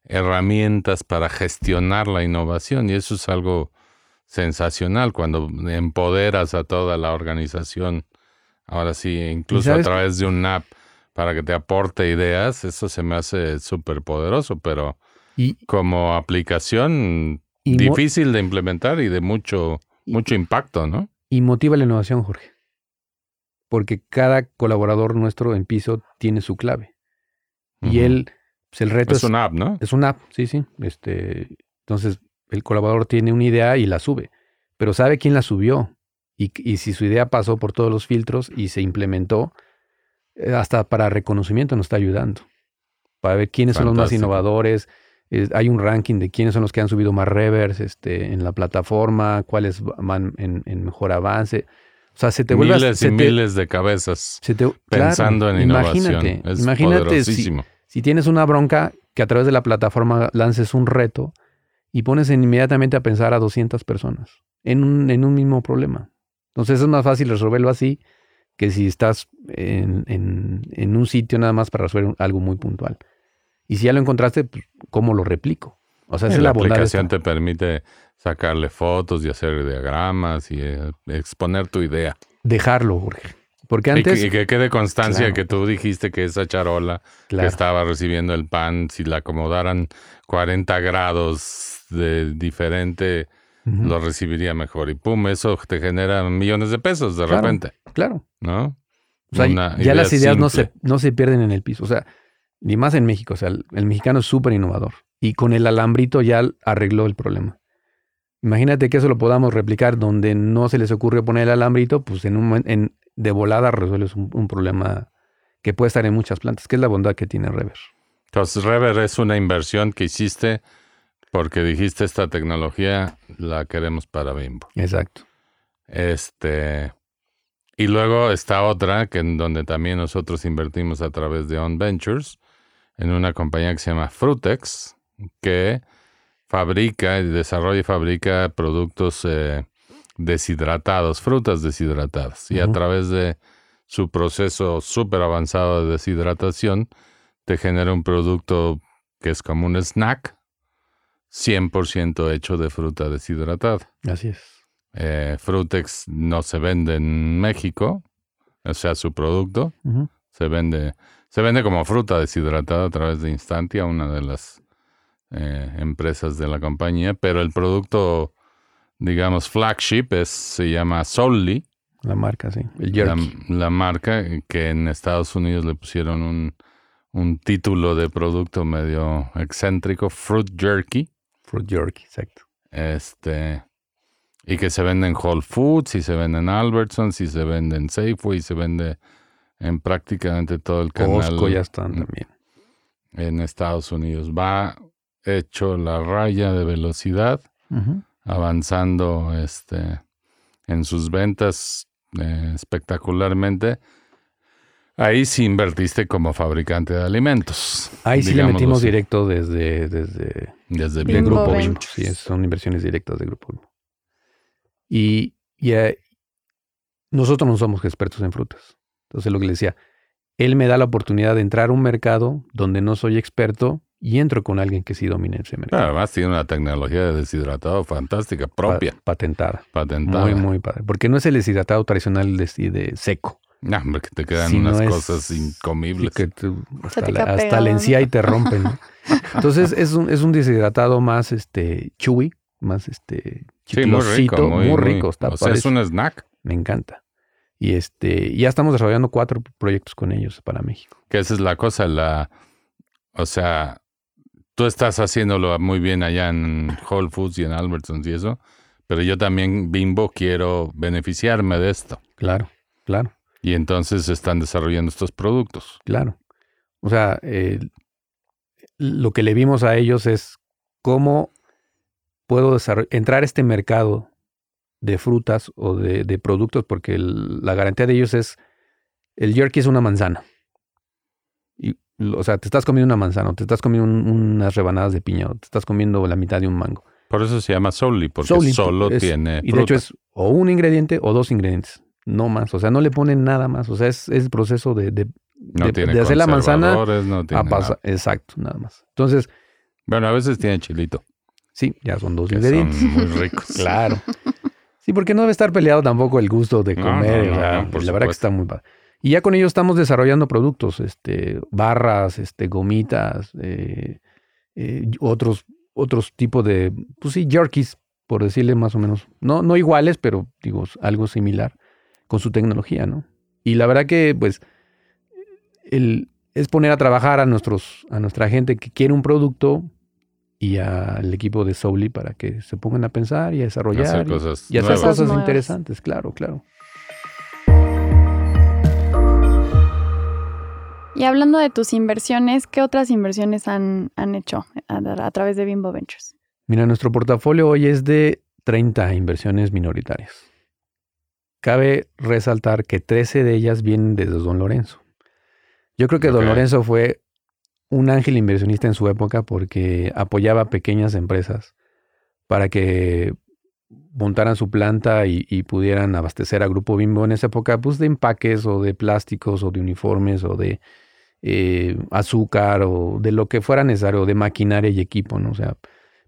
herramientas para gestionar la innovación y eso es algo sensacional cuando empoderas a toda la organización. Ahora sí, incluso a través de un app para que te aporte ideas, eso se me hace súper poderoso, pero Y, como aplicación y, difícil de implementar y de mucho, Y- mucho impacto, ¿no? y motiva la innovación, Jorge. Porque cada colaborador nuestro en piso tiene su clave. Y él, pues el reto es una app, ¿no? Es una app, sí, sí. Este, entonces, el colaborador tiene una idea y la sube, pero sabe quién la subió. Y, y si su idea pasó por todos los filtros y se implementó, eh, hasta para reconocimiento nos está ayudando. Para ver quiénes son los más innovadores. Hay un ranking de quiénes son los que han subido más revers este, en la plataforma, cuáles van en, en mejor avance. O sea, se te vuelve a- miles se y te- miles de cabezas se te- pensando claro, en innovación. Imagínate, es imagínate si. Si tienes una bronca, que a través de la plataforma lances un reto y pones en- inmediatamente a pensar a 200 personas en un, en un mismo problema. Entonces es más fácil resolverlo así que si estás en, en- en un sitio nada más para resolver un- algo muy puntual. Y si ya lo encontraste, pues, ¿cómo lo replico? O sea, es la la aplicación te permite sacarle fotos y hacer diagramas y eh, exponer tu idea. Dejarlo, Jorge. Porque Y antes... que, y que quede constancia Claro. que tú dijiste que esa charola que estaba recibiendo el pan, si la acomodaran 40 grados de diferente, lo recibiría mejor. Y pum, eso te genera millones de pesos de Claro. repente, claro. ¿no? O sea, Una ya idea las ideas no se, no se pierden en el piso. O sea, ni más en México. O sea, el, el mexicano es súper innovador. Y con el alambrito ya arregló el problema. Imagínate que eso lo podamos replicar donde no se les ocurre poner el alambrito, pues en un en, de volada resuelves un, un problema que puede estar en muchas plantas, que es la bondad que tiene Rever. Entonces, Rever es una inversión que hiciste porque dijiste esta tecnología la queremos para Bimbo. Exacto. Este. Y luego está otra que en donde también nosotros invertimos a través de On Ventures en una compañía que se llama Frutex, que fabrica, desarrolla y fabrica productos eh, deshidratados, frutas deshidratadas. Y a través de su proceso súper avanzado de deshidratación, te genera un producto que es como un snack, 100% hecho de fruta deshidratada. Así es. Eh, Frutex no se vende en México, o sea, su producto se vende se vende como fruta deshidratada a través de Instantia, una de las eh, empresas de la compañía, pero el producto, digamos, flagship es, se llama Solly. La marca, sí. El La, marca que en Estados Unidos le pusieron un, un título de producto medio excéntrico, Fruit Jerky. Fruit Jerky, exacto. Este, y que se vende en Whole Foods, y se vende en Albertsons, y se vende en Safeway, y se vende en prácticamente todo el canal. Costco ya están también. En Estados Unidos. Va hecho la raya de velocidad, avanzando este, en sus ventas eh, espectacularmente. Ahí sí invertiste como fabricante de alimentos. Ahí sí le metimos directo desde, desde, desde Grupo Bimbo. Sí, son inversiones directas de Grupo Bimbo. Y, y eh, nosotros no somos expertos en frutas. Entonces lo que le decía, él me da la oportunidad de entrar a un mercado donde no soy experto y entro con alguien que sí domine ese mercado. además tiene una tecnología de deshidratado fantástica, propia. patentada. Patentada. Muy, muy padre. Porque no es el deshidratado tradicional de, seco. No, hombre, que te quedan unas cosas incomibles. Que hasta, la, encía y te rompen. Entonces es un, es un deshidratado más este chewy, más este sí, muy rico. Muy, rico. Está o sea, es un snack. Me encanta. Y este, ya estamos desarrollando cuatro proyectos con ellos para México. Que esa es la cosa, la, o sea, tú estás haciéndolo muy bien allá en Whole Foods y en Albertsons y eso, pero yo también, Bimbo, quiero beneficiarme de esto. Claro, claro. Y entonces están desarrollando estos productos. Claro. O sea, lo que le vimos a ellos es cómo puedo entrar a este mercado de frutas o de, productos, porque la garantía de ellos es, el jerky es una manzana. O sea, te estás comiendo una manzana, o te estás comiendo unas rebanadas de piña, o te estás comiendo la mitad de un mango. Por eso se llama solely, porque solo tiene Y de hecho es o un ingrediente o dos ingredientes, no más. O sea, no le ponen nada más. O sea, es, el proceso de, de, hacer la manzana no tiene Exacto, nada más. Entonces... Bueno, a veces tiene chilito. Sí, ya son dos ingredientes. Son muy ricos. claro. Sí, porque no debe estar peleado tampoco el gusto de comer. la verdad que está muy padre. Y ya con ellos estamos desarrollando productos, este, barras, este, gomitas, eh, eh, otros, otros tipos de, pues sí, jerkies, por decirle más o menos. No, no iguales, pero digo, algo similar con su tecnología, ¿no? Y la verdad que, pues, el, es poner a trabajar a nuestros, a nuestra gente que quiere un producto y al equipo de Souli para que se pongan a pensar y a desarrollar hacer cosas y, hacer cosas interesantes, claro, claro. Y hablando de tus inversiones, ¿qué otras inversiones han, han hecho a, través de Bimbo Ventures? Mira, nuestro portafolio hoy es de 30 inversiones minoritarias. Cabe resaltar que 13 de ellas vienen desde Don Lorenzo. Yo creo que Don Lorenzo fue un ángel inversionista en su época porque apoyaba pequeñas empresas para que montaran su planta y, pudieran abastecer a Grupo Bimbo en esa época, pues de empaques o de plásticos o de uniformes o de eh, azúcar o de lo que fuera necesario, de maquinaria y equipo, ¿no? O sea,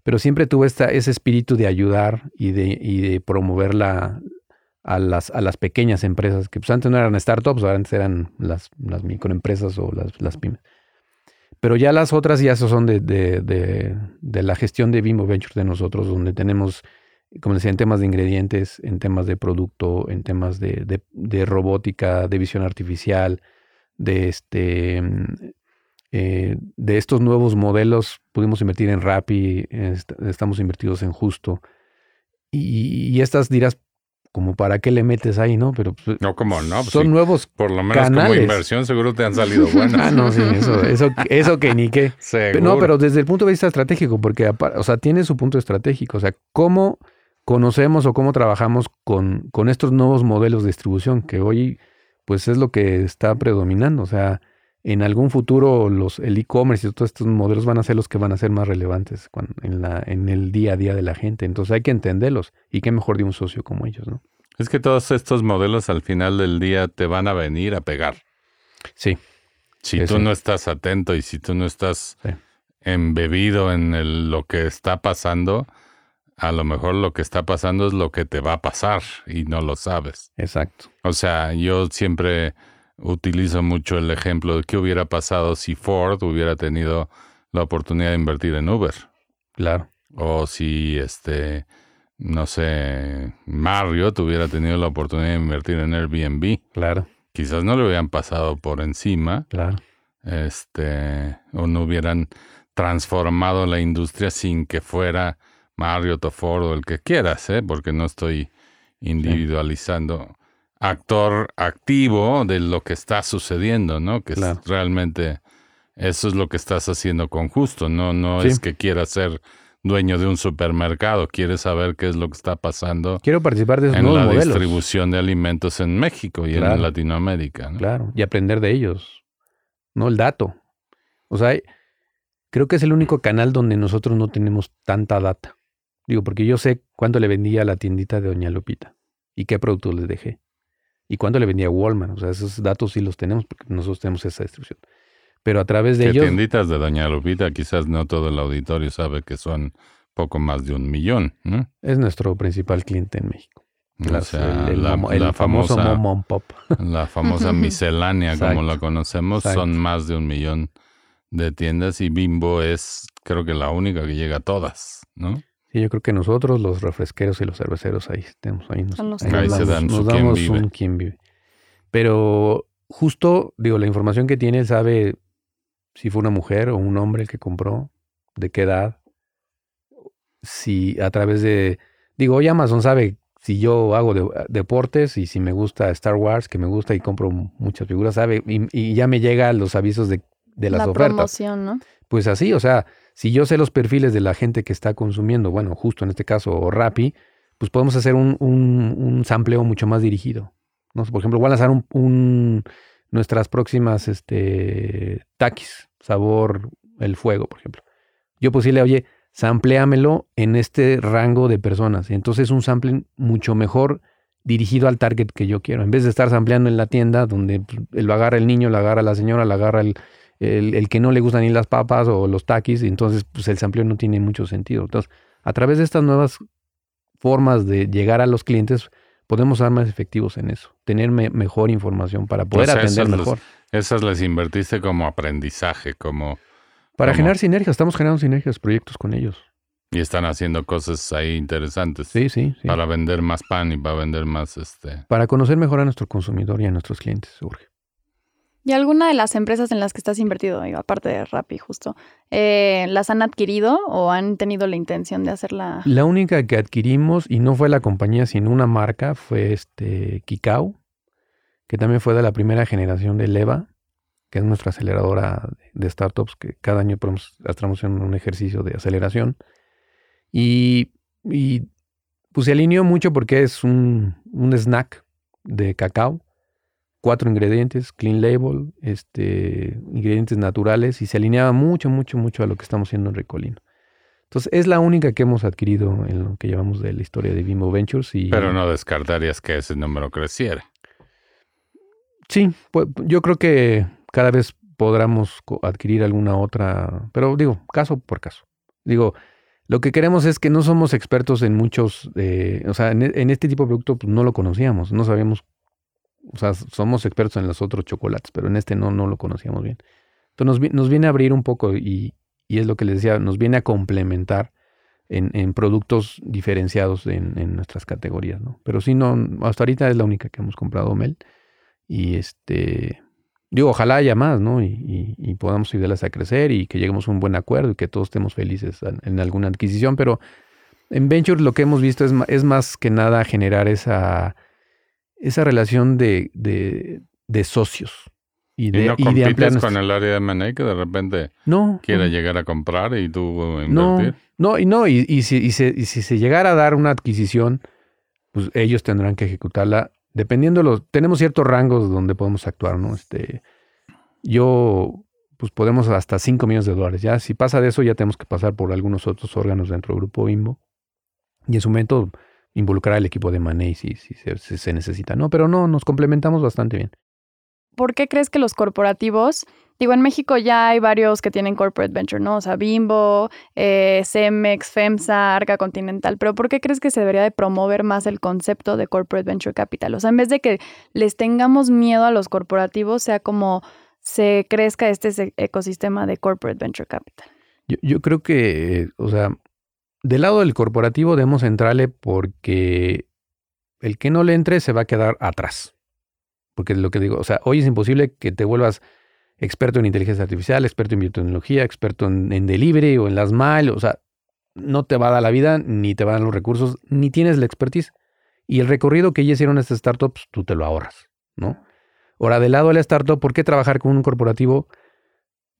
pero siempre tuvo esta, ese espíritu de ayudar y de, y de promover la, a, las, a las pequeñas empresas, que pues antes no eran startups, ahora antes eran las, las microempresas o las, las pymes. Pero ya las otras ya son de, de, la gestión de Bimbo Ventures de nosotros, donde tenemos, como decía, en temas de ingredientes, en temas de producto, en temas de, robótica, de visión artificial, de este eh, de estos nuevos modelos. Pudimos invertir en Rappi, estamos invertidos en Justo. Y, y estas dirás, como para qué le metes ahí, ¿no? Pero pues, no, como no. Pues son nuevos Por lo menos como inversión seguro te han salido buenas. ah, no, sí, eso, eso, eso que ni qué. No, pero desde el punto de vista estratégico, porque, o sea, tiene su punto estratégico. O sea, cómo conocemos o cómo trabajamos con, con estos nuevos modelos de distribución, que hoy, pues, es lo que está predominando. O sea, en algún futuro los, el e-commerce y todos estos modelos van a ser los que van a ser más relevantes en, la, en el día a día de la gente. Entonces hay que entenderlos y qué mejor de un socio como ellos, ¿no? Es que todos estos modelos al final del día te van a venir a pegar. Sí. Si tú no estás atento y si tú no estás embebido en el, lo que está pasando, a lo mejor lo que está pasando es lo que te va a pasar y no lo sabes. Exacto. O sea, yo siempre utilizo mucho el ejemplo de qué hubiera pasado si Ford hubiera tenido la oportunidad de invertir en Uber. Claro. O si este, no sé, Mario hubiera tenido la oportunidad de invertir en Airbnb. Claro. Quizás no le hubieran pasado por encima. Claro. Este, o no hubieran transformado la industria sin que fuera Mario o Ford o el que quieras, ¿eh? porque no estoy individualizando actor activo de lo que está sucediendo, ¿no? Que es realmente eso es lo que estás haciendo con justo, no no es que quieras ser dueño de un supermercado, quieres saber qué es lo que está pasando. Quiero participar de esos en la distribución de alimentos en México y en Latinoamérica, ¿no? Claro, y aprender de ellos. No el dato. O sea, creo que es el único canal donde nosotros no tenemos tanta data. Digo, porque yo sé cuánto le vendía a la tiendita de Doña Lupita y qué productos les dejé y cuándo le vendía Walmart. O sea, esos datos sí los tenemos porque nosotros tenemos esa distribución. Pero a través de ¿Qué ellos... tienditas de Doña Lupita, quizás no todo el auditorio sabe que son poco más de un millón, ¿no? Es nuestro principal cliente en México. o sea, el, la, famosa, mom pop. La famosa miscelánea, como la conocemos, son más de un millón de tiendas y Bimbo es, creo que la única que llega a todas, ¿no? Sí, yo creo que nosotros, los refresqueros y los cerveceros, ahí tenemos, ahí nos, ahí se dan nos damos un quién vive. Pero justo, digo, la información que tiene, él sabe si fue una mujer o un hombre el que compró, de qué edad, si a través de, digo, hoy Amazon sabe si yo hago deportes y si me gusta Star Wars, que me gusta y compro muchas figuras, sabe, y, ya me llega los avisos de, de las la ofertas. Promoción, ¿no? Pues así, o sea, si yo sé los perfiles de la gente que está consumiendo, bueno, justo en este caso Rappi, pues podemos hacer un, un, sampleo mucho más dirigido. ¿no? Por ejemplo, voy a lanzar un, nuestras próximas este, taquis, sabor el fuego, por ejemplo. Yo pues le oye, sampleamelo en este rango de personas. Entonces un sampling mucho mejor dirigido al target que yo quiero. En vez de estar sampleando en la tienda donde pues, lo agarra el niño, lo agarra la señora, lo agarra el, el, que no le gustan ni las papas o los taquis, entonces pues el sampleo no tiene mucho sentido. Entonces, a través de estas nuevas formas de llegar a los clientes, podemos ser más efectivos en eso, tener mejor información para poder atender mejor. esas las invertiste como aprendizaje, como... Para generar sinergias, estamos generando sinergias, proyectos con ellos. Y están haciendo cosas ahí interesantes. Sí, sí, sí. Para vender más pan y para vender más este. Para conocer mejor a nuestro consumidor y a nuestros clientes, urge. ¿Y alguna de las empresas en las que estás invertido, aparte de Rappi justo, eh, las han adquirido o han tenido la intención de hacerla? La única que adquirimos, y no fue la compañía, sino una marca, fue este que también fue de la primera generación de Leva, que es nuestra aceleradora de startups, que cada año estamos en un ejercicio de aceleración. Y, pues se alineó mucho porque es un snack de cacao cuatro ingredientes, clean label, este, ingredientes naturales y se alineaba mucho, mucho, mucho a lo que estamos haciendo en Recolino. Entonces es la única que hemos adquirido en lo que llevamos de la historia de Bimbo Ventures. Y, Pero no descartarías que ese número creciera. Sí, pues, yo creo que cada vez podremos adquirir alguna otra, pero digo, caso por caso. Digo, lo que queremos es que no somos expertos en muchos, eh, o sea, en, este tipo de producto pues, no lo conocíamos, no sabíamos o sea, somos expertos en los otros chocolates, pero en este no, no lo conocíamos bien. Entonces nos, viene a abrir un poco y, es lo que les decía, nos viene a complementar en, productos diferenciados en, nuestras categorías, ¿no? Pero sí, no, hasta ahorita es la única que hemos comprado Mel. Y este, digo, ojalá haya más, ¿no? Y, y, podamos ayudarlas a crecer y que lleguemos a un buen acuerdo y que todos estemos felices en, alguna adquisición. Pero en Venture lo que hemos visto es, es más que nada generar esa esa relación de, de, socios. Y, de, ¿Y no compites con el área de M&A que de repente no, quiera llegar a comprar y tú invertir? No, y no, y, y, si, y, si se llegara a dar una adquisición, pues ellos tendrán que ejecutarla. Dependiendo los, tenemos ciertos rangos donde podemos actuar, ¿no? Este, yo, pues podemos hasta 5 millones de dólares. Ya, si pasa de eso, ya tenemos que pasar por algunos otros órganos dentro del grupo Bimbo. Y en su momento involucrar al equipo de Money si, si, se, necesita. No, pero no, nos complementamos bastante bien. ¿Por qué crees que los corporativos, digo, en México ya hay varios que tienen corporate venture, ¿no? O sea, Bimbo, eh, Cemex, FEMSA, Arca Continental, pero ¿por qué crees que se debería de promover más el concepto de corporate venture capital? O sea, en vez de que les tengamos miedo a los corporativos, sea como se crezca este ecosistema de corporate venture capital. Yo, yo creo que, o sea, del lado del corporativo debemos entrarle porque el que no le entre se va a quedar atrás. Porque es lo que digo, o sea, hoy es imposible que te vuelvas experto en inteligencia artificial, experto en biotecnología, experto en, delivery o en las mal, o sea, no te va a dar la vida, ni te van a dar los recursos, ni tienes la expertise. Y el recorrido que ya hicieron estas startups, tú te lo ahorras, ¿no? Ahora, del lado de la startup, ¿por qué trabajar con un corporativo?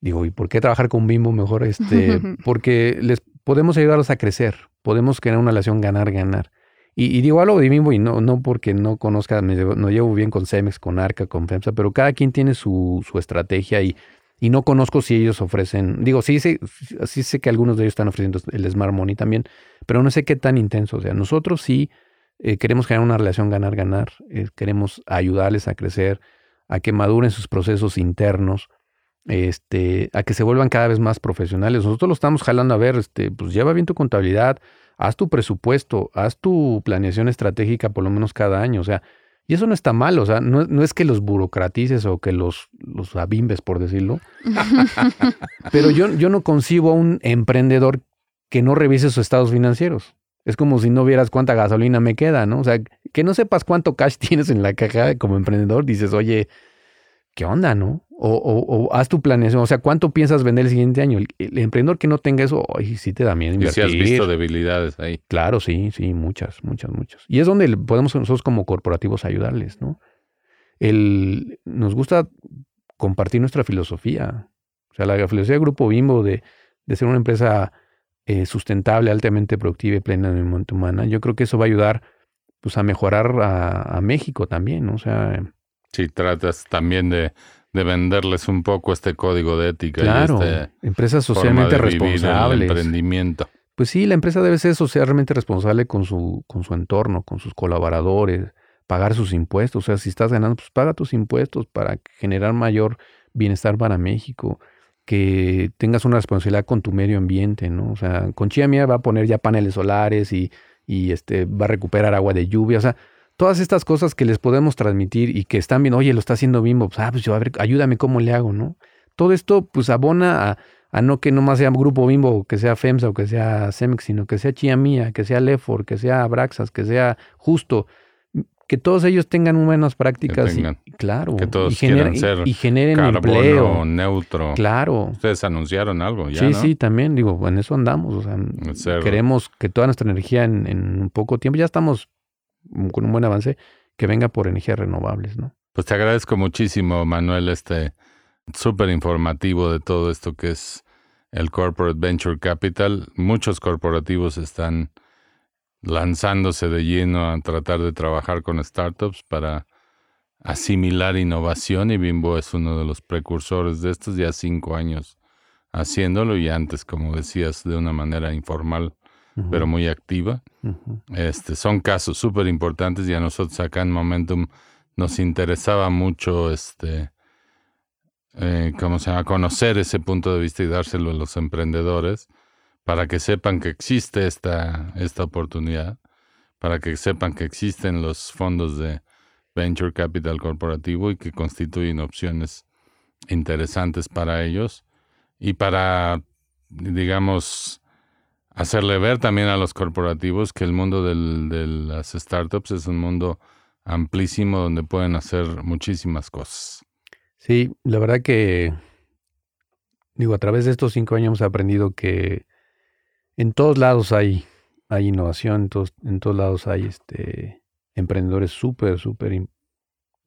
Digo, ¿y por qué trabajar con Bimbo mejor? Este, porque les podemos ayudarlos a crecer, podemos crear una relación ganar-ganar. Y, digo algo de Bimbo y no, no porque no conozca, me no llevo bien con Cemex, con Arca, con FEMSA, pero cada quien tiene su, su estrategia y, y no conozco si ellos ofrecen, digo, sí sé, sí sé que algunos de ellos están ofreciendo el Smart Money también, pero no sé qué tan intenso. O sea, nosotros sí eh, queremos crear una relación ganar-ganar, eh, queremos ayudarles a crecer, a que maduren sus procesos internos, este, a que se vuelvan cada vez más profesionales. Nosotros lo estamos jalando a ver, este, pues lleva bien tu contabilidad, haz tu presupuesto, haz tu planeación estratégica por lo menos cada año, o sea, y eso no está mal, o sea, no, es que los burocratices o que los, los abimbes, por decirlo, pero yo, yo no concibo a un emprendedor que no revise sus estados financieros. Es como si no vieras cuánta gasolina me queda, ¿no? O sea, que no sepas cuánto cash tienes en la caja como emprendedor, dices, oye, ¿qué onda, no? O, haz tu planeación, o sea, ¿cuánto piensas vender el siguiente año? El, emprendedor que no tenga eso, ay, sí te da miedo invertir. Y si has visto debilidades ahí. Claro, sí, sí, muchas, muchas, muchas. Y es donde podemos nosotros como corporativos ayudarles, ¿no? El, nos gusta compartir nuestra filosofía. O sea, la filosofía del Grupo Bimbo de, ser una empresa eh, sustentable, altamente productiva y plena de humana, yo creo que eso va a ayudar pues, a mejorar a, a México también, ¿no? O sea Sí, tratas también de, venderles un poco este código de ética. Claro, y este empresas socialmente responsables. emprendimiento. Pues sí, la empresa debe ser socialmente responsable con su, con su entorno, con sus colaboradores, pagar sus impuestos. O sea, si estás ganando, pues paga tus impuestos para generar mayor bienestar para México, que tengas una responsabilidad con tu medio ambiente, ¿no? O sea, con Chía Mía va a poner ya paneles solares y, y este, va a recuperar agua de lluvia. O sea, todas estas cosas que les podemos transmitir y que están bien, oye, lo está haciendo Bimbo, pues, ah, pues yo, a ver, ayúdame cómo le hago, ¿no? Todo esto, pues, abona a, no que nomás sea Grupo Bimbo, que sea FEMSA o que sea CEMEX, sino que sea Chia Mía, que sea Lefor, que sea Abraxas, que sea Justo, que todos ellos tengan buenas prácticas. y, claro. Que todos y, ser y generen empleo. neutro. Claro. Ustedes anunciaron algo ya, Sí, sí, también. Digo, en eso andamos. O sea, queremos que toda nuestra energía en, en un poco tiempo, ya estamos con un buen avance, que venga por energías renovables, ¿no? Pues te agradezco muchísimo, Manuel, este súper informativo de todo esto que es el Corporate Venture Capital. Muchos corporativos están lanzándose de lleno a tratar de trabajar con startups para asimilar innovación y Bimbo es uno de los precursores de estos, ya cinco años haciéndolo y antes, como decías, de una manera informal pero muy activa. este, son casos súper importantes y a nosotros acá en Momentum nos interesaba mucho este, eh, ¿cómo se llama? conocer ese punto de vista y dárselo a los emprendedores para que sepan que existe esta, esta oportunidad, para que sepan que existen los fondos de Venture Capital Corporativo y que constituyen opciones interesantes para ellos y para, digamos, hacerle ver también a los corporativos que el mundo de las startups es un mundo amplísimo donde pueden hacer muchísimas cosas. Sí, la verdad que, digo, a través de estos cinco años hemos aprendido que en todos lados hay, hay innovación, en todos, en todos lados hay este, emprendedores súper, súper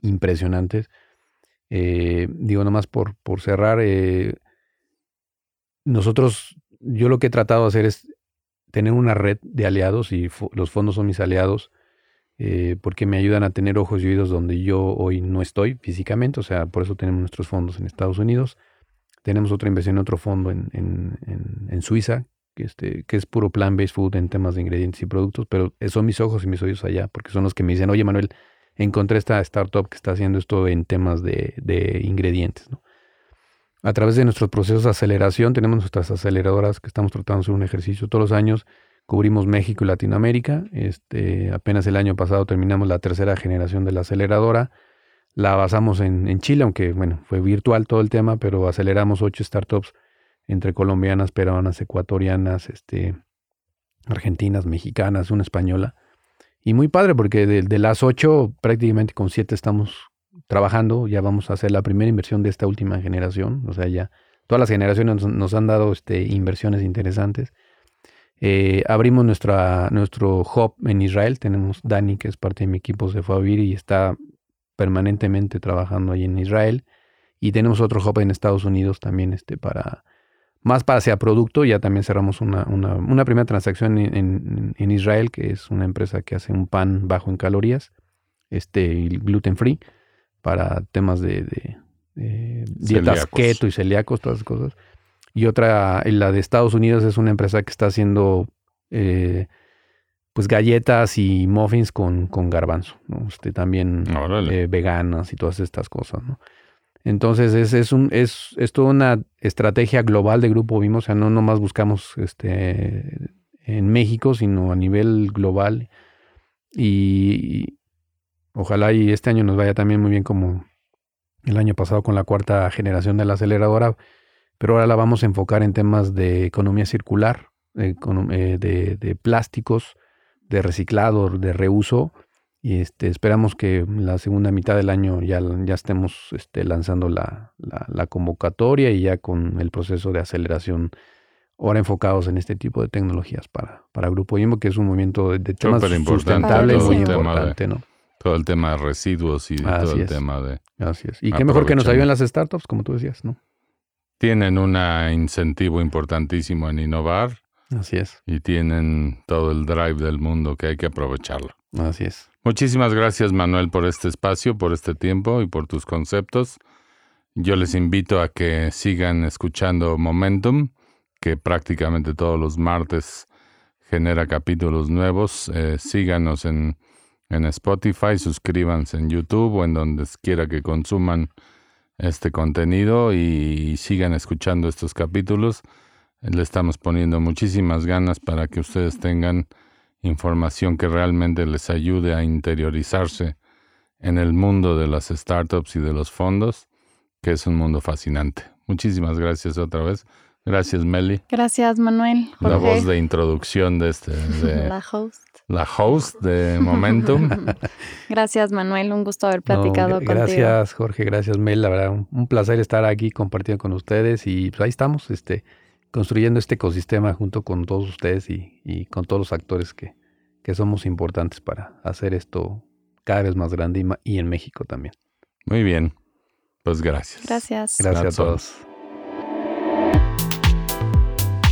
impresionantes. Eh, digo, nomás por, por cerrar, eh, nosotros, yo lo que he tratado de hacer es tener una red de aliados y los fondos son mis aliados. eh, porque me ayudan a tener ojos y oídos donde yo hoy no estoy físicamente, o sea, por eso tenemos nuestros fondos en Estados Unidos. Tenemos otra inversión en otro fondo en, en, en, Suiza, que, este, que es puro plant-based food en temas de ingredientes y productos, pero son mis ojos y mis oídos allá, porque son los que me dicen, oye Manuel, encontré esta startup que está haciendo esto en temas de, de ingredientes. ¿no? A través de nuestros procesos de aceleración, tenemos nuestras aceleradoras que estamos tratando de hacer un ejercicio todos los años. Cubrimos México y Latinoamérica. Este, apenas el año pasado terminamos la tercera generación de la aceleradora la basamos en, Chile, aunque bueno, fue virtual todo el tema, pero aceleramos ocho startups entre colombianas, peruanas, ecuatorianas, este, argentinas, mexicanas, una española. Y muy padre porque de, las ocho, prácticamente con siete estamos trabajando, ya vamos a hacer la primera inversión de esta última generación, o sea, ya todas las generaciones nos, han dado este, inversiones interesantes. Eh, abrimos nuestra, nuestro hub en Israel, tenemos Dani, que es parte de mi equipo, se fue a vivir y está permanentemente trabajando ahí en Israel. Y tenemos otro hub en Estados Unidos también este, para, más para hacia producto. Ya también cerramos una, una, primera transacción en, en, Israel, que es una empresa que hace un pan bajo en calorías, este, gluten free, para temas de, de, dietas keto y celíacos, todas esas cosas. Y otra, la de Estados Unidos, es una empresa que está haciendo eh, pues galletas y muffins con, con garbanzo, ¿no? Este, también eh, veganas y todas estas cosas, ¿no? Entonces es, es, un, es, es toda una estrategia global de Grupo Vimo, o sea, no nomás buscamos este, en México, sino a nivel global. Y, ojalá y este año nos vaya también muy bien como el año pasado con la cuarta generación de la aceleradora, pero ahora la vamos a enfocar en temas de economía circular, eh, de, de plásticos, de reciclado, de reuso. Y este, esperamos que la segunda mitad del año ya, ya estemos este, lanzando la, la, convocatoria y ya con el proceso de aceleración, ahora enfocados en este tipo de tecnologías para, para Grupo IMO, que es un movimiento de, temas sustentables muy importante, ¿no? Todo el tema de residuos y todo el tema de. Así es. Y qué mejor que nos ayuden las startups, como tú decías, ¿no? Tienen un incentivo importantísimo en innovar Así es. Y tienen todo el drive del mundo que hay que aprovecharlo. Así es. Muchísimas gracias Manuel por este espacio, por este tiempo y por tus conceptos. Yo les invito a que sigan escuchando Momentum, que prácticamente todos los martes genera capítulos nuevos. Eh, síganos en, en Spotify, suscríbanse en YouTube o en donde quiera que consuman este contenido y sigan escuchando estos capítulos. Le estamos poniendo muchísimas ganas para que ustedes tengan información que realmente les ayude a interiorizarse en el mundo de las startups y de los fondos, que es un mundo fascinante. Muchísimas gracias otra vez. Gracias, Meli. Gracias, Manuel. La voz de introducción de este. la host. La host de Momentum. gracias, Manuel. Un gusto haber platicado contigo. Gracias, Jorge. Gracias, Mel. La verdad, un, un, placer estar aquí compartiendo con ustedes. Y pues ahí estamos. Este, construyendo este ecosistema junto con todos ustedes y, con todos los actores que, que, somos importantes para hacer esto cada vez más grande y, en México también. Muy bien, pues gracias. Gracias. Gracias a todos.